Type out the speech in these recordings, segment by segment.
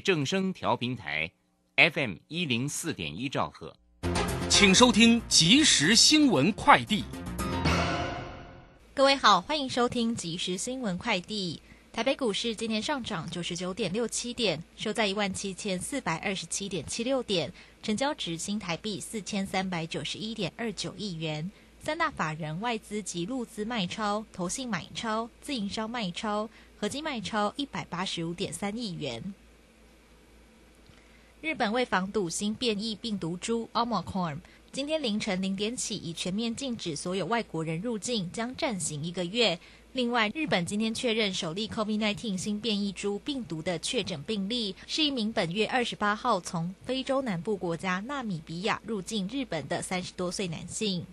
正声调频台，FM 一零四点一兆赫，请收听即时新闻快递。各位好，欢迎收听即时新闻快递。台北股市今天上涨九十九点六七点，收在一万七千四百二十七点七六点，成交值新台币四千三百九十一点二九亿元。三大法人外资及陆资卖超，投信买超，自营商卖超，合计卖超一百八十五点三亿元。日本为防堵新变异病毒株 Omicron，今天凌晨零点起已全面禁止所有外国人入境，将暂行一个月。另外，日本今天确认首例 COVID-19 新变异株病毒的确诊病例，是一名本月二十八号从非洲南部国家纳米比亚入境日本的三十多岁男性。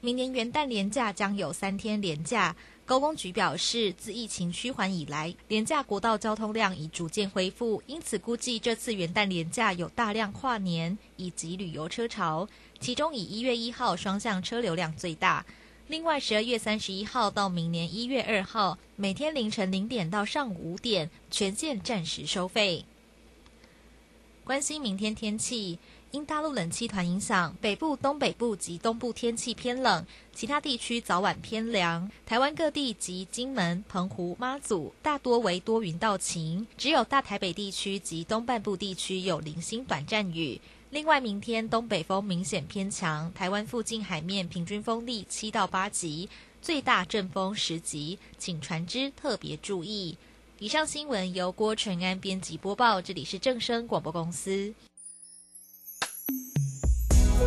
明年元旦连假将有三天连假。高工局表示，自疫情趋缓以来，廉价国道交通量已逐渐恢复，因此估计这次元旦廉价有大量跨年以及旅游车潮，其中以一月一号双向车流量最大。另外，十二月三十一号到明年一月二号，每天凌晨零点到上午五点，全线暂时收费。关心明天天气。因大陆冷气团影响，北部、东北部及东部天气偏冷，其他地区早晚偏凉。台湾各地及金门、澎湖、妈祖大多为多云到晴，只有大台北地区及东半部地区有零星短暂雨。另外，明天东北风明显偏强，台湾附近海面平均风力七到八级，最大阵风十级，请船只特别注意。以上新闻由郭纯安编辑播报，这里是正声广播公司。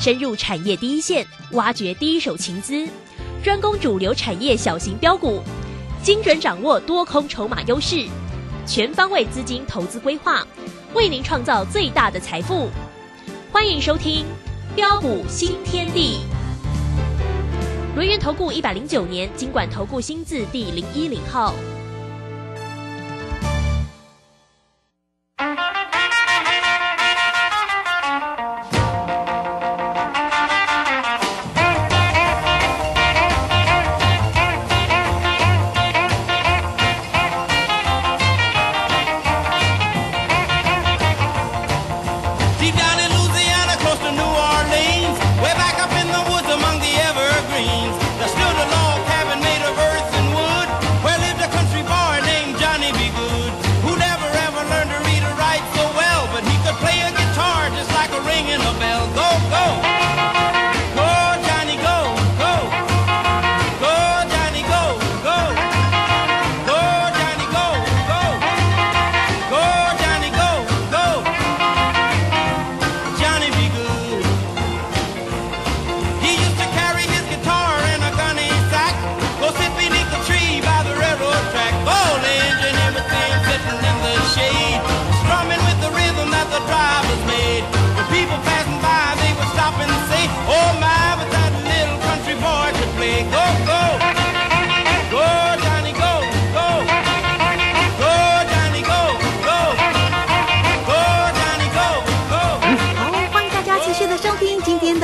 深入产业第一线，挖掘第一手情资，专攻主流产业小型标股，精准掌握多空筹码优势，全方位资金投资规划，为您创造最大的财富。欢迎收听《标股新天地》。轮源投顾一百零九年经管投顾新字第零一零号。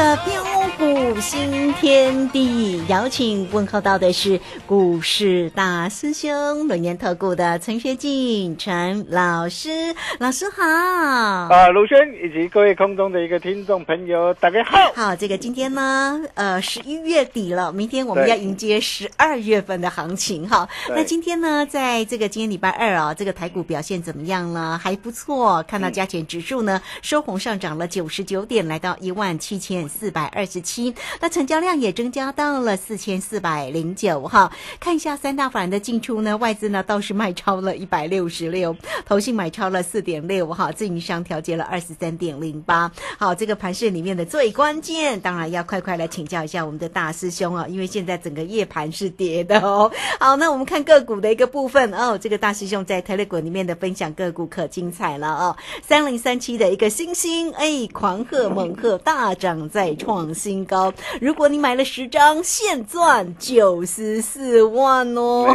的古新天地邀请问候到的是股市大师兄、轮研特股的陈学进陈老师，老师好。啊，鲁轩以及各位空中的一个听众朋友，大家好。好，这个今天呢，呃，十一月底了，明天我们要迎接十二月份的行情哈。那今天呢，在这个今天礼拜二啊，这个台股表现怎么样呢？还不错，看到加权指数呢，收红上涨了九十九点，来到一万七千四百二十七。七那成交量也增加到了四千四百零九哈。看一下三大法人的进出呢，外资呢倒是卖超了一百六十六，投信买超了四点六哈，自营商调节了二十三点零八。好，这个盘市里面的最关键，当然要快快来请教一下我们的大师兄啊，因为现在整个夜盘是跌的哦。好，那我们看个股的一个部分哦，这个大师兄在 Telegram 里面的分享个股可精彩了哦。三零三七的一个星星，哎，狂贺猛贺大涨再创新高。如果你买了十张，现赚九十四万哦，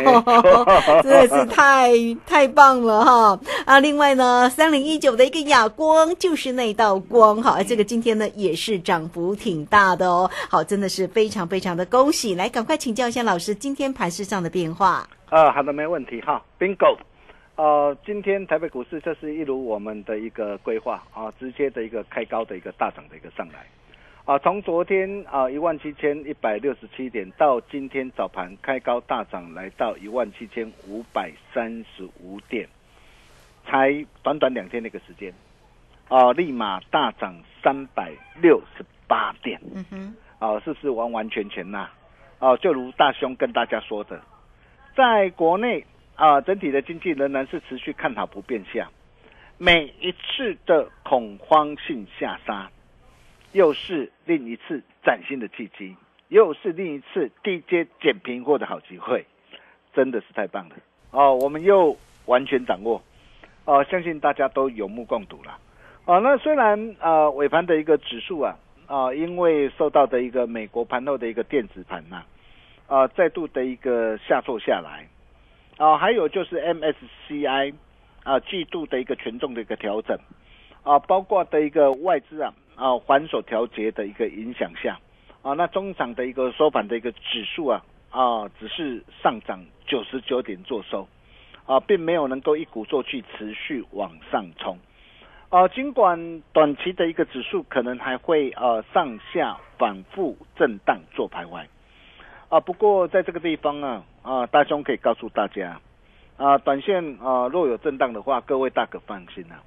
真的是太太棒了哈！啊，另外呢，三零一九的一个哑光就是那道光哈，这个今天呢也是涨幅挺大的哦。好，真的是非常非常的恭喜！来，赶快请教一下老师，今天盘市上的变化。啊，好的，没问题哈，bingo。呃，今天台北股市这是一如我们的一个规划啊，直接的一个开高的一个大涨的一个上来。啊，从昨天啊一万七千一百六十七点到今天早盘开高大涨，来到一万七千五百三十五点，才短短两天的一个时间，啊，立马大涨三百六十八点。嗯哼，啊，是不是完完全全呐、啊？就如大兄跟大家说的，在国内啊，整体的经济仍然是持续看好不变下。每一次的恐慌性下杀，又是另一次崭新的契机，又是另一次低阶捡平货的好机会，真的是太棒了哦！我们又完全掌握哦，相信大家都有目共睹了。哦，那虽然呃尾盘的一个指数啊啊、因为受到的一个美国盘后的一个电子盘呐、啊，再度的一个下挫下来，啊，还有就是 MSCI 啊季度的一个权重的一个调整，啊，包括的一个外资啊啊反手调节的一个影响下，啊，那中场的一个收盘的一个指数啊啊只是上涨九十九点做收，啊，并没有能够一鼓作气持续往上冲。啊，尽管短期的一个指数可能还会呃上下反复震荡做徘徊，啊、不过在这个地方啊啊、大兄可以告诉大家，啊、短线啊、若有震荡的话，各位大可放心啊，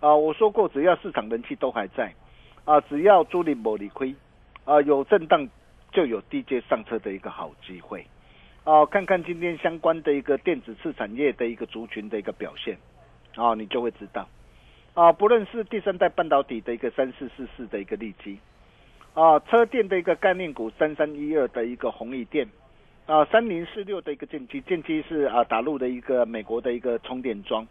啊、我说过，只要市场人气都还在，啊、只要朱理某理亏，啊、有震荡就有低阶上车的一个好机会，啊、看看今天相关的一个电子次产业的一个族群的一个表现，啊、你就会知道。啊，不论是第三代半导体的一个三四四四的一个利基，啊，车电的一个概念股三三一二的一个宏益电，啊，三零四六的一个剑机，剑机是啊打入的一个美国的一个充电桩，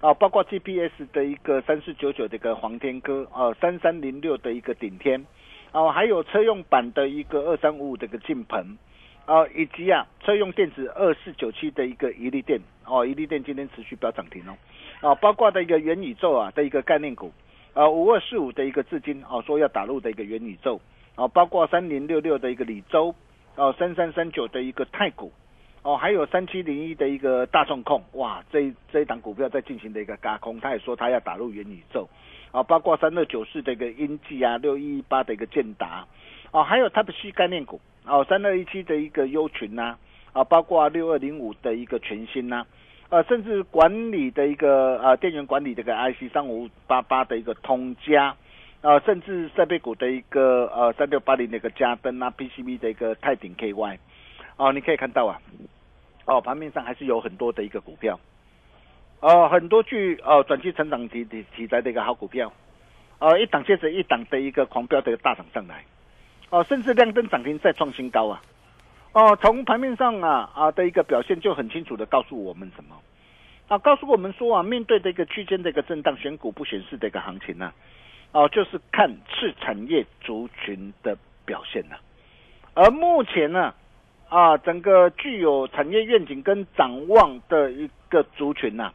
啊，包括 GPS 的一个三四九九的一个黄天科，啊，三三零六的一个顶天，啊，还有车用版的一个二三五五的一个进棚，啊，以及啊车用电子二四九七的一个一利电，哦，一利电今天持续飙涨停哦。啊，包括的一个元宇宙啊的一个概念股，啊五二四五的一个资金啊说要打入的一个元宇宙，啊包括三零六六的一个李州，哦三三三九的一个太古，哦还有三七零一的一个大众控，哇这这一档股票在进行的一个嘎空，他也说他要打入元宇宙，啊包括三二九四的一个英记啊六一一八的一个建达，哦还有它的 C 概念股，哦三二一七的一个优群呐、啊，包括六二零五的一个全新呐、呃，甚至管理的一个呃电源管理这个 IC 三五八八的一个通家，呃，甚至设备股的一个呃三六八零的一个嘉登啊，PCB 的一个泰鼎 KY，哦、你可以看到啊，哦，盘面上还是有很多的一个股票，哦、很多具呃转期成长题题题材的一个好股票，呃，一档接着一档的一个狂飙的一个大涨上来，哦、甚至亮灯涨停再创新高啊。哦，从盘面上啊啊的一个表现就很清楚的告诉我们什么？啊，告诉我们说啊，面对这个区间的一个震荡，选股不选市的一个行情呢、啊，哦、就是看次产业族群的表现呐、而目前呢，啊，啊整个具有产业愿景跟展望的一个族群呐、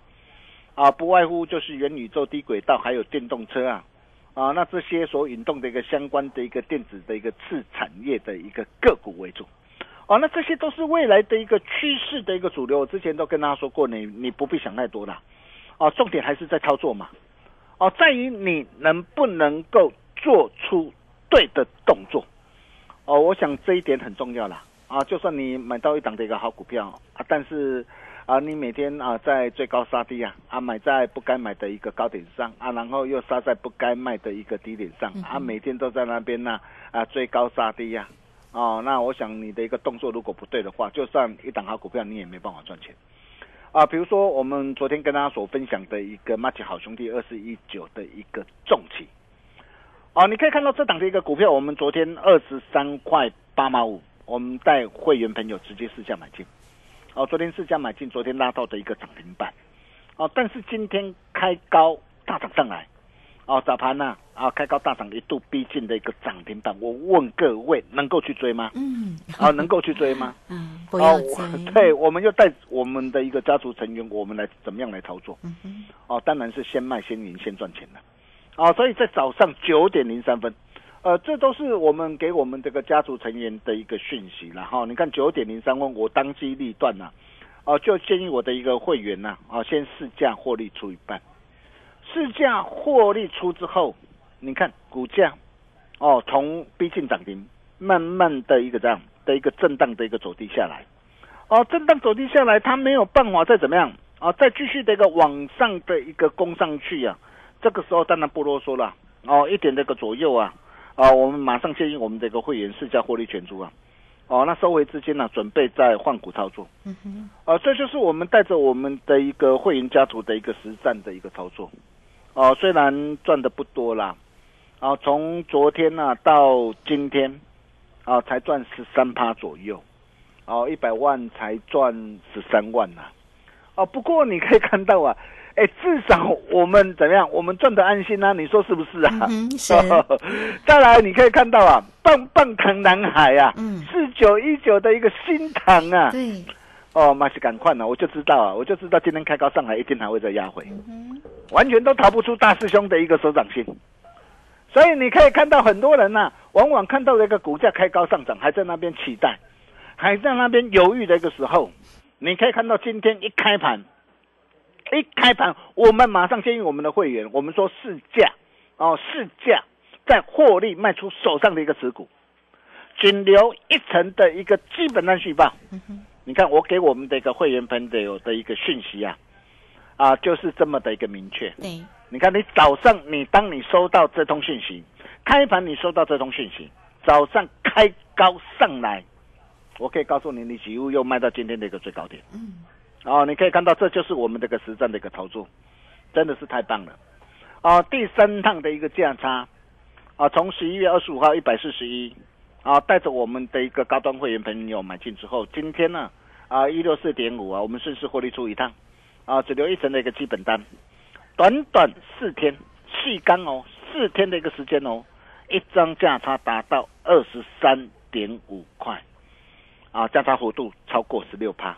啊，不外乎就是元宇宙、低轨道还有电动车啊，啊，那这些所引动的一个相关的一个电子的一个次产业的一个个股为主。哦，那这些都是未来的一个趋势的一个主流。我之前都跟大家说过，你你不必想太多了。哦，重点还是在操作嘛。哦，在于你能不能够做出对的动作。哦，我想这一点很重要啦。啊，就算你买到一档的一个好股票啊，但是啊，你每天啊在最高杀低啊，啊买在不该买的一个高点上啊，然后又杀在不该卖的一个低点上啊，每天都在那边呢啊追高杀低呀。哦，那我想你的一个动作如果不对的话，就算一档好股票，你也没办法赚钱。啊，比如说我们昨天跟大家所分享的一个马奇好兄弟二四一九的一个重企。哦，你可以看到这档的一个股票，我们昨天二十三块八毛五，我们带会员朋友直接试价买进。哦，昨天试价买进，昨天拉到的一个涨停板。哦，但是今天开高大涨上来。哦，早盘呢，啊，开高大涨一度逼近的一个涨停板，我问各位能够去追吗？嗯，啊，能够去追吗？嗯，不要追。对，我们就带我们的一个家族成员，我们来怎么样来操作？嗯，哦，当然是先卖先赢先赚钱的。哦，所以在早上九点零三分，呃，这都是我们给我们这个家族成员的一个讯息了哈。你看九点零三分，我当机立断呐，哦，就建议我的一个会员呐，啊，先试驾获利出一半。试驾获利出之后，你看股价，哦，从逼近涨停，慢慢的一个这样的一个震荡的一个走低下来，哦，震荡走低下来，它没有办法再怎么样啊，再继续的一个往上的一个攻上去啊，这个时候当然不啰嗦了，哦，一点这个左右啊，啊，我们马上建议我们这个会员市价获利全出啊，哦，那收回资金呢，准备再换股操作，嗯哼，啊，这就是我们带着我们的一个会员家族的一个实战的一个操作。哦，虽然赚的不多啦，啊，从昨天呢到今天，啊，才赚十三趴左右，哦，一百万才赚十三万呐，哦，不过你可以看到啊，哎，至少我们怎么样？我们赚的安心啊，你说是不是啊？是。再来，你可以看到啊，棒棒糖男孩啊，四九一九的一个新糖啊，对。哦，马西赶快呢，我就知道啊，我就知道今天开高上来，一定还会再压回，嗯完全都逃不出大师兄的一个手掌心。所以你可以看到很多人呐，往往看到一个股价开高上涨，还在那边期待，还在那边犹豫的一个时候，你可以看到今天一开盘，一开盘，我们马上建议我们的会员，我们说市价哦，市价在获利卖出手上的一个持股，仅留一层的一个基本单续报。你看，我给我们的一个会员朋友的一个讯息啊，啊，就是这么的一个明确。对，你看，你早上你当你收到这通讯息，开盘你收到这通讯息，早上开高上来，我可以告诉你，你几乎又卖到今天的一个最高点。嗯，哦，你可以看到，这就是我们这个实战的一个操作，真的是太棒了。啊，第三趟的一个价差，啊，从十一月二十五号一百四十一。啊，带着我们的一个高端会员朋友买进之后，今天呢，啊一六四点五啊，我们顺势获利出一趟，啊只留一层的一个基本单，短短四天细干哦，四天的一个时间哦，一张价差达到二十三点五块，啊价差幅度超过十六趴，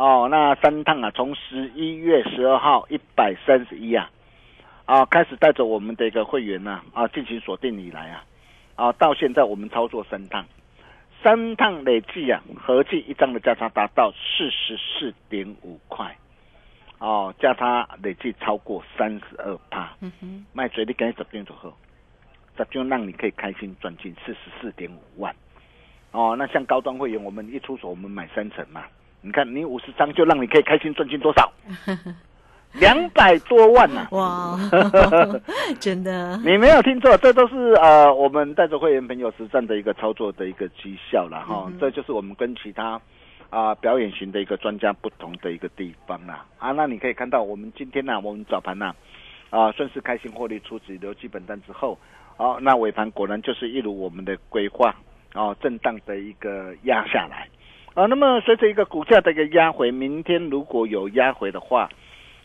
哦那三趟啊，从十一月十二号一百三十一啊，啊开始带着我们的一个会员呢啊进行锁定以来啊。啊，到现在我们操作三趟，三趟累计啊，合计一张的价差达到四十四点五块，哦，价差累计超过三十二帕，嗯哼，卖嘴你赶紧十点左右，这就让你可以开心赚进四十四点五万，哦，那像高端会员，我们一出手我们买三成嘛，你看你五十张就让你可以开心赚进多少？两百多万呐！哇，真的！你没有听错，这都是呃我们带着会员朋友实战的一个操作的一个绩效了哈。这就是我们跟其他啊表演型的一个专家不同的一个地方啦啊。那你可以看到，我们今天呢，我们早盘呢啊顺势开心获利出只留基本单之后，好，那尾盘果然就是一如我们的规划啊，震荡的一个压下来啊。那么随着一个股价的一个压回，明天如果有压回的话。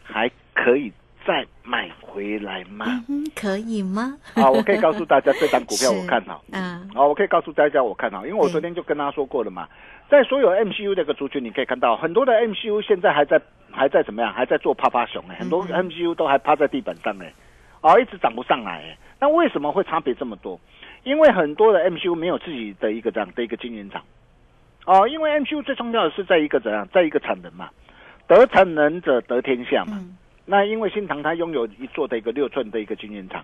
还可以再买回来吗？嗯，可以吗？啊，我可以告诉大家，这张股票 我看好。嗯，啊，我可以告诉大家，我看好，因为我昨天就跟他说过了嘛。在所有 MCU 这个族群，你可以看到很多的 MCU 现在还在还在怎么样？还在做趴趴熊哎，很多 MCU 都还趴在地板上哎。啊，一直涨不上来。那为什么会差别这么多？因为很多的 MCU 没有自己的一个这样的一个晶圆厂。哦，因为 MCU 最重要的是在一个怎样，在一个产能嘛，得产能者得天下嘛。那因为新唐它拥有一座的一个六寸的一个晶圆厂，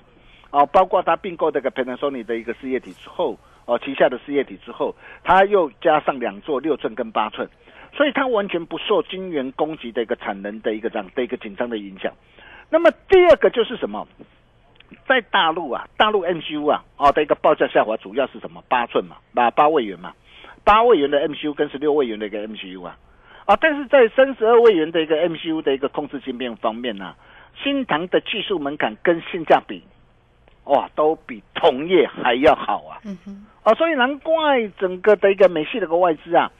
哦，包括它并购这个 Panasonic 的一个事业体之后，哦，旗下的事业体之后，它又加上两座六寸跟八寸，所以它完全不受晶圆供给的一个产能的一个这样的一个紧张的影响。那么第二个就是什么？在大陆啊，大陆 MCU 啊，哦的一个报价下滑，主要是什么？八寸嘛，八八位元嘛。八位元的 MCU 跟十六位元的一个 MCU 啊，啊，但是在三十二位元的一个 MCU 的一个控制芯片方面呢，新唐的技术门槛跟性价比，哇，都比同业还要好啊。嗯哼。啊，所以难怪整个的一个美系的一个外资啊，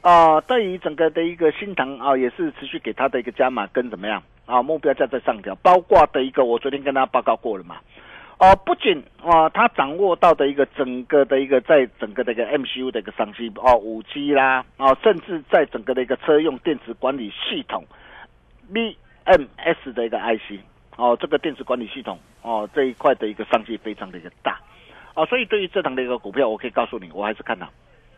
啊，对于整个的一个新唐啊，也是持续给他的一个加码跟怎么样啊，目标价在上调，包括的一个我昨天跟大家报告过了嘛。哦，不仅啊，他掌握到的一个整个的一个在整个的一个 MCU 的一个商机哦，五 G 啦，啊，甚至在整个的一个车用电子管理系统 BMS 的一个 IC 哦，这个电子管理系统哦这一块的一个商机非常的一个大哦，所以对于这档的一个股票，我可以告诉你，我还是看好，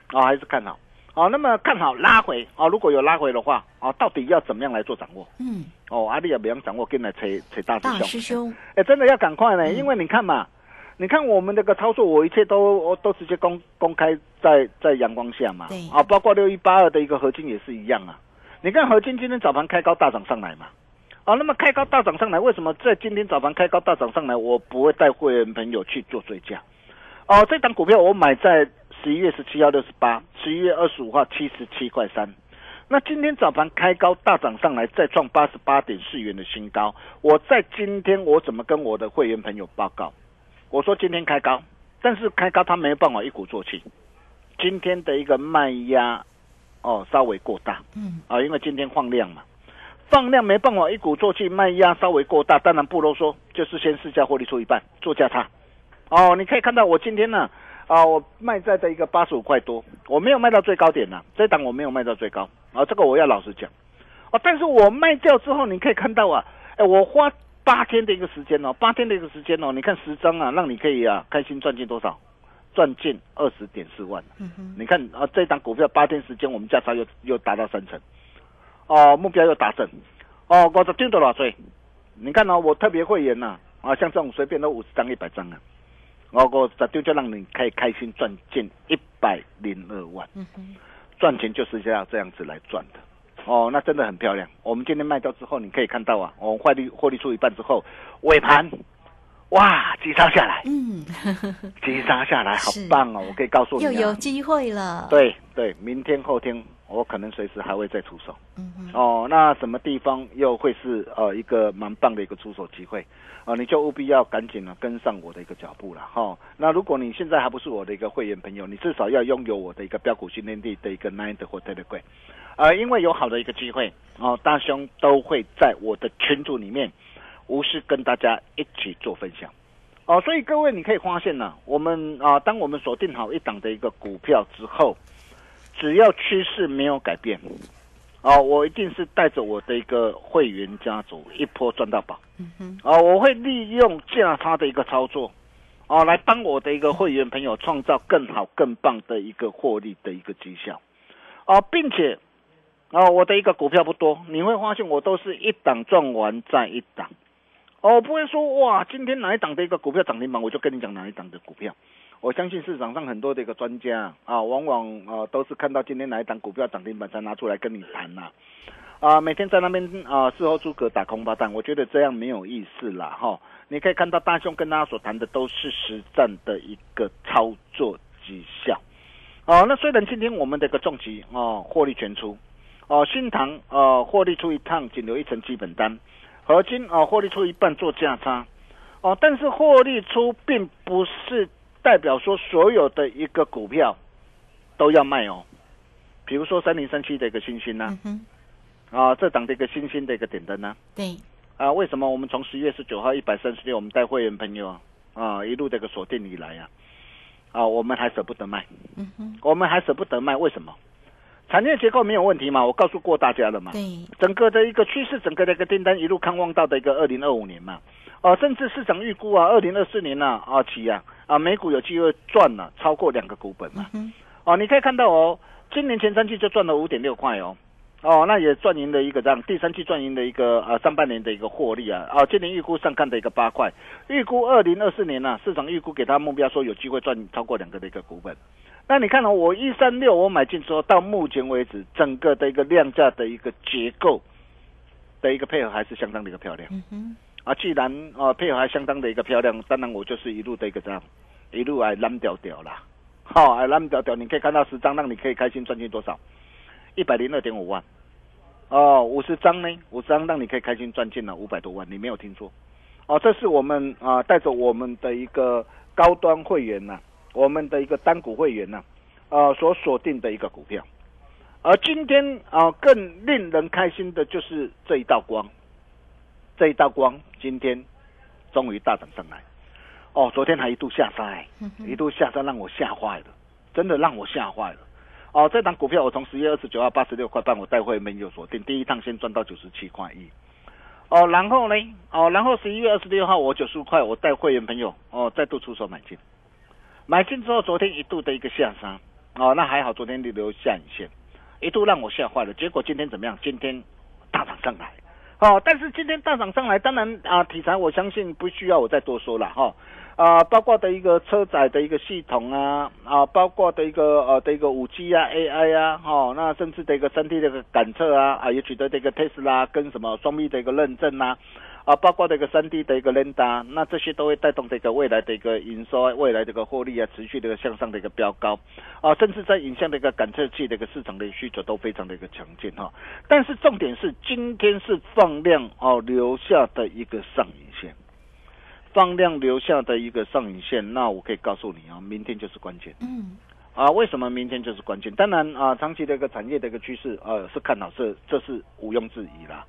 啊，还是看好。哦，那么看好拉回哦，如果有拉回的话，哦，到底要怎么样来做掌握？嗯，哦，阿力也不用掌握，跟来扯扯大师兄。大师兄，哎，真的要赶快呢，因为你看嘛，你看我们这个操作，我一切都我都直接公公开在在阳光下嘛。对。啊，包括六一八二的一个合金也是一样啊。你看合金今天早盘开高大涨上来嘛？哦，那么开高大涨上来，为什么在今天早盘开高大涨上来，我不会带会员朋友去做追加？哦，这档股票我买在。十一月十七号六十八，十一月二十五号七十七块三。那今天早盘开高大涨上来，再创八十八点四元的新高。我在今天我怎么跟我的会员朋友报告？我说今天开高，但是开高它没有办法一鼓作气。今天的一个卖压哦稍微过大，嗯啊，因为今天放量嘛，放量没办法一鼓作气，卖压稍微过大。当然不啰嗦，就是先试价获利出一半做价差。哦，你可以看到我今天呢。啊，我卖在的一个八十五块多，我没有卖到最高点呐，这档我没有卖到最高啊，这个我要老实讲，哦，但是我卖掉之后，你可以看到啊，哎，我花八天的一个时间哦，八天的一个时间哦，你看十张啊，让你可以啊开心赚进多少？赚进二十点四万。嗯哼，你看啊，这档股票八天时间，我们价差又又达到三成，哦，目标又达成，哦，我这丢多少岁？你看哦，我特别会员呐，啊，像这种随便都五十张、一百张啊。我我这就就让你可以开心赚进一百零二万，赚钱就是要这样子来赚的，哦，那真的很漂亮。我们今天卖掉之后，你可以看到啊，我们获利获利出一半之后，尾盘，哇，急杀下来，嗯，急杀下来，好棒哦！我可以告诉你，又有机会了。对对，明天后天。我可能随时还会再出手，嗯哦，那什么地方又会是呃一个蛮棒的一个出手机会，啊，你就务必要赶紧呢跟上我的一个脚步了哈。那如果你现在还不是我的一个会员朋友，你至少要拥有我的一个标股训练地的一个 Nine 或 Telegram，呃，因为有好的一个机会哦，大兄都会在我的群组里面无私跟大家一起做分享，哦，所以各位你可以发现呢，我们啊，当我们锁定好一档的一个股票之后。只要趋势没有改变，哦，我一定是带着我的一个会员家族一波赚到宝。哦，我会利用价差的一个操作，哦，来帮我的一个会员朋友创造更好、更棒的一个获利的一个绩效。哦，并且，哦，我的一个股票不多，你会发现我都是一档赚完再一档。哦，不会说哇，今天哪一档的一个股票涨停板，我就跟你讲哪一档的股票。我相信市场上很多的一个专家啊，往往啊都是看到今天哪一档股票涨停板才拿出来跟你谈呐，啊，每天在那边啊事后诸葛打空巴蛋，我觉得这样没有意思啦哈。你可以看到大兄跟大家所谈的都是实战的一个操作绩效，哦，那虽然今天我们的一个重疾哦获利全出，哦新塘啊获利出一趟仅留一层基本单，合金哦获利出一半做价差，哦，但是获利出并不是。代表说所有的一个股票都要卖哦，比如说三零三七的一个星星呢，啊，这档的一个星星的一个点灯呢，对，啊，为什么我们从十月十九号一百三十六，我们带会员朋友啊一路这个锁定以来啊，啊，我们还舍不得卖，嗯哼，我们还舍不得卖，为什么？产业结构没有问题嘛？我告诉过大家了嘛，对，整个的一个趋势，整个的一个订单一路看望到的一个二零二五年嘛。哦，甚至市场预估啊，二零二四年呢啊起啊啊，美股有机会赚了超过两个股本嘛。哦，你可以看到哦，今年前三季就赚了五点六块哦。哦，那也赚赢的一个这样，第三季赚赢的一个呃上半年的一个获利啊，哦，今年预估上看的一个八块，预估二零二四年呢，市场预估给他目标说有机会赚超过两个的一个股本。那你看到我一三六我买进之后，到目前为止整个的一个量价的一个结构的一个配合还是相当的一个漂亮。啊，既然啊配合还相当的一个漂亮，当然我就是一路的一个这样，一路来蓝调调啦。好，哎蓝调调，你可以看到十张，让你可以开心赚进多少？一百零二点五万，哦，五十张呢？五十张让你可以开心赚进了五百多万，你没有听错，哦，这是我们啊带着我们的一个高端会员呐，我们的一个单股会员呐，啊所锁定的一个股票，而今天啊更令人开心的就是这一道光，这一道光今天终于大涨上来，哦，昨天还一度下杀，一度下杀让我吓坏了，真的让我吓坏了。哦，这档股票我从十月二十九号八十六块半，我带会没有锁定，第一趟先赚到九十七块一。哦，然后呢？哦，然后十一月二十六号我九十五块，我带会员朋友哦再度出手买进，买进之后昨天一度的一个下杀，哦，那还好，昨天留下影线，一度让我吓坏了。结果今天怎么样？今天大涨上来，哦，但是今天大涨上来，当然啊，题材我相信不需要我再多说了哈。啊，包括的一个车载的一个系统啊，啊，包括的一个呃的一个五 G 啊，AI 啊，哈，那甚至的一个三 D 的一个感测啊，啊，也取得这个 test 啦跟什么双臂的一个认证，啊，包括的一个三 D 的一个 l e n d a 那这些都会带动这个未来的一个营收，未来这个获利啊，持续的一个向上的一个飙高，啊，甚至在影像的一个感测器的一个市场的需求都非常的一个强劲哈，但是重点是今天是放量哦留下的一个上影线。放量留下的一个上影线，那我可以告诉你啊，明天就是关键。嗯，啊，为什么明天就是关键？当然啊，长期的一个产业的一个趋势，呃，是看好，是这是毋庸置疑啦。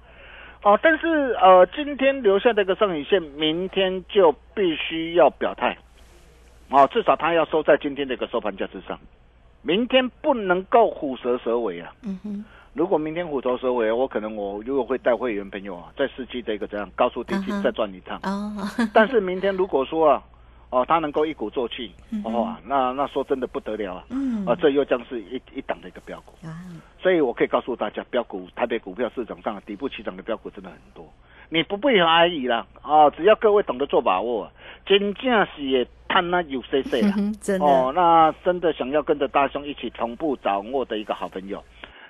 哦，但是呃，今天留下的一个上影线，明天就必须要表态。哦，至少它要收在今天的一个收盘价之上，明天不能够虎蛇蛇尾啊。嗯哼。如果明天虎头蛇尾，我可能我如果会带会员朋友啊，在四季的一个这样高速地区再转一趟。哦。但是明天如果说啊，哦，他能够一鼓作气，哇，那那说真的不得了啊。嗯。啊，这又将是一一档的一个标股。啊。所以我可以告诉大家，标股台北股票市场上底部起涨的标股真的很多，你不必怀疑啦。啊，只要各位懂得做把握，真正是也探那有 C C 啦。真的。哦，那真的想要跟着大兄一起同步掌握的一个好朋友。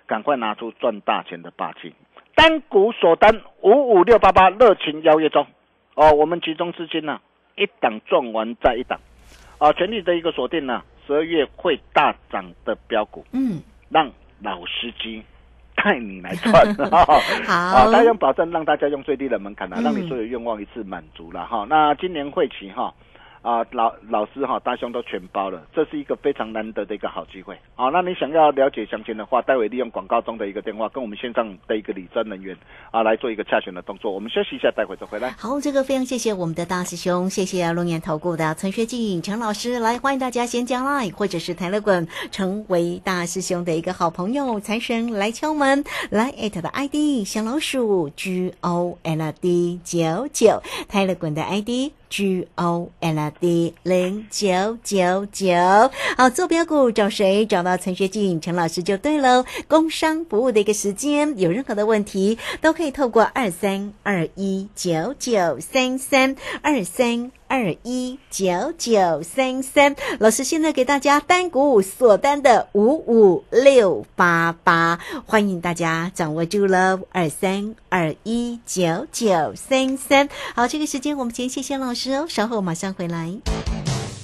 赶快拿出赚大钱的霸气！单股锁单五五六八八，热情邀约中哦。我们集中资金呢，一档赚完再一档啊，全力的一个锁定呢，十二月会大涨的标股，嗯，让老司机 带你来赚。好，啊，大家保证让大家用最低的门槛啊，让你所有愿望一次满足了哈。那今年会期哈。啊，老老师哈，大兄都全包了，这是一个非常难得的一个好机会。好，那你想要了解详情的话，待会利用广告中的一个电话，跟我们线上的一个理专人员啊来做一个洽询的动作。我们休息一下，待会再回来。好，这个非常谢谢我们的大师兄，谢谢龙岩投顾的陈学进陈老师来，欢迎大家先加 line 或者是台乐滚，成为大师兄的一个好朋友。财神来敲门，来艾特的 ID 小老鼠 G O L D 九九，台乐滚的 ID。G O L D 零九九九，好，坐标股找谁？找到陈学静陈老师就对喽。工商服务的一个时间，有任何的问题都可以透过二三二一九九三三二三。二一九九三三，老师现在给大家单股锁单的五五六八八，欢迎大家掌握住了二三二一九九三三。好，这个时间我们先谢谢老师哦，稍后马上回来。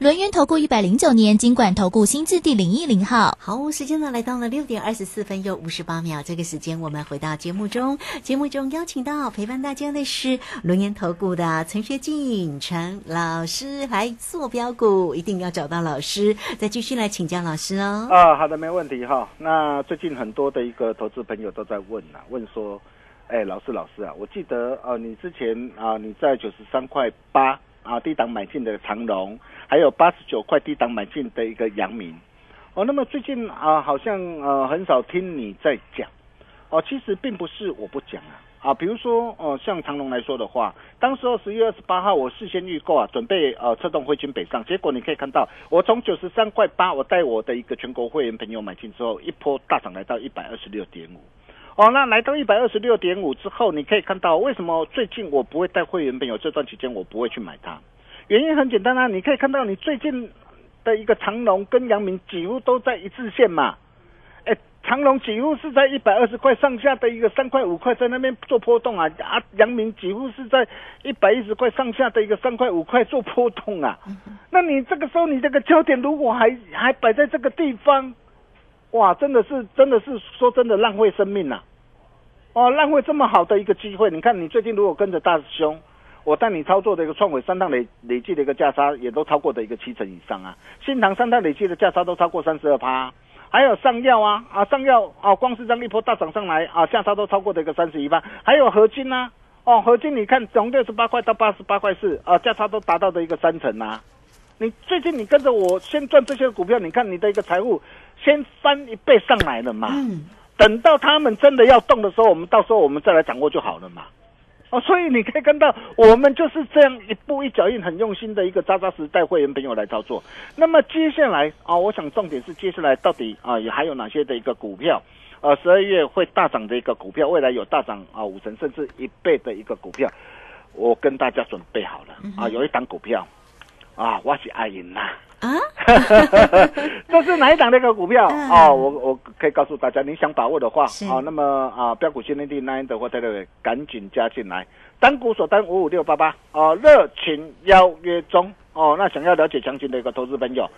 轮源投顾一百零九年金管投顾新字第零一零号。好，时间呢来到了六点二十四分又五十八秒，这个时间我们回到节目中，节目中邀请到陪伴大家的是轮源投顾的陈学进陈老师来做标股，一定要找到老师，再继续来请教老师哦。啊，好的，没问题哈。那最近很多的一个投资朋友都在问啊，问说，哎，老师老师啊，我记得呃，你之前啊，你在九十三块八啊低档买进的长龙。还有八十九块低档买进的一个阳明，哦，那么最近啊，好像呃很少听你在讲，哦，其实并不是我不讲啊，啊，比如说哦，像长隆来说的话，当时候十月二十八号我事先预购啊，准备呃策动汇金北上，结果你可以看到，我从九十三块八，我带我的一个全国会员朋友买进之后，一波大涨来到一百二十六点五，哦，那来到一百二十六点五之后，你可以看到为什么最近我不会带会员朋友这段期间我不会去买它。原因很简单啊，你可以看到你最近的一个长龙跟阳明几乎都在一致线嘛，哎，长龙几乎是在一百二十块上下的一个三块五块在那边做波动啊，啊，阳明几乎是在一百一十块上下的一个三块五块做波动啊，那你这个时候你这个焦点如果还还摆在这个地方，哇，真的是真的是说真的浪费生命呐，哦，浪费这么好的一个机会，你看你最近如果跟着大师兄。我带你操作的一个创伟三趟累累计的一个价差也都超过的一个七成以上啊，新塘三趟累计的价差都超过三十二趴，还有上药啊啊上药啊，光是这样一波大涨上来啊，价差都超过的一个三十一趴，还有合金呐哦合金你看从六十八块到八十八块四啊，价差都达到的一个三成啊，你最近你跟着我先赚这些股票，你看你的一个财富先翻一倍上来了嘛，嗯，等到他们真的要动的时候，我们到时候我们再来掌握就好了嘛。哦，所以你可以看到，我们就是这样一步一脚印，很用心的一个扎扎实带会员朋友来操作。那么接下来啊，我想重点是接下来到底啊，也还有哪些的一个股票，呃，十二月会大涨的一个股票，未来有大涨啊五成甚至一倍的一个股票，我跟大家准备好了啊，有一档股票啊，我是阿银呐。啊，这是哪一档那个股票哦？我我可以告诉大家，你想把握的话啊，那么啊，标股新天地那的话，在这里赶紧加进来，单股所单五五六八八哦，热情邀约中哦。那想要了解详情的一个投资朋友。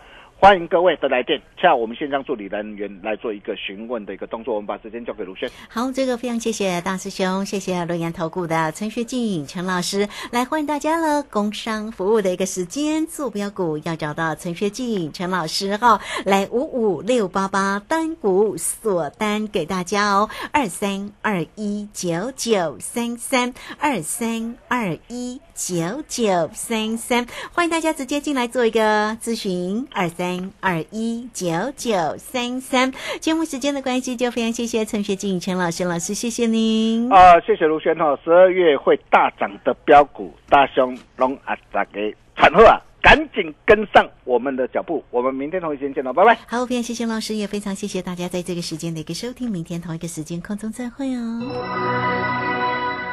欢迎各位的来电，洽我们线上助理人员来做一个询问的一个动作。我们把时间交给卢轩。好，这个非常谢谢大师兄，谢谢龙岩投顾的陈学静陈老师来欢迎大家了。工商服务的一个时间，坐标股要找到陈学静陈老师哈，来五五六八八单股锁单给大家哦，二三二一九九三三二三二一九九三三，欢迎大家直接进来做一个咨询，二三。二一九九三三，节目时间的关系，就非常谢谢陈学静陈老师老师，谢谢您啊，谢谢卢轩哈，十二月会大涨的标股，大雄龙啊，大给产后啊，赶紧跟上我们的脚步，我们明天同一时间见了，拜拜。好，非常谢谢老师，也非常谢谢大家在这个时间的一个收听，明天同一个时间空中再会哦。